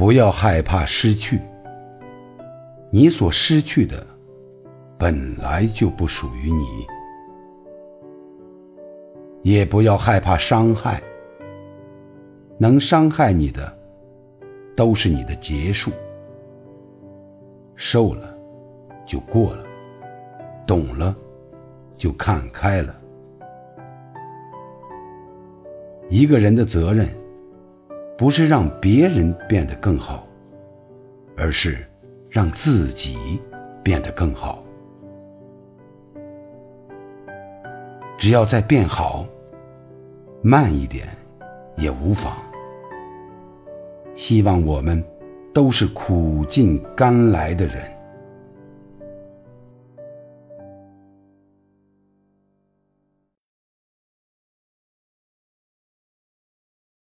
不要害怕失去。你所失去的，本来就不属于你。也不要害怕伤害。能伤害你的，都是你的结束。受了，就过了；懂了，就看开了。一个人的责任，不是让别人变得更好，而是让自己变得更好。只要在变好，慢一点也无妨。希望我们都是苦尽甘来的人。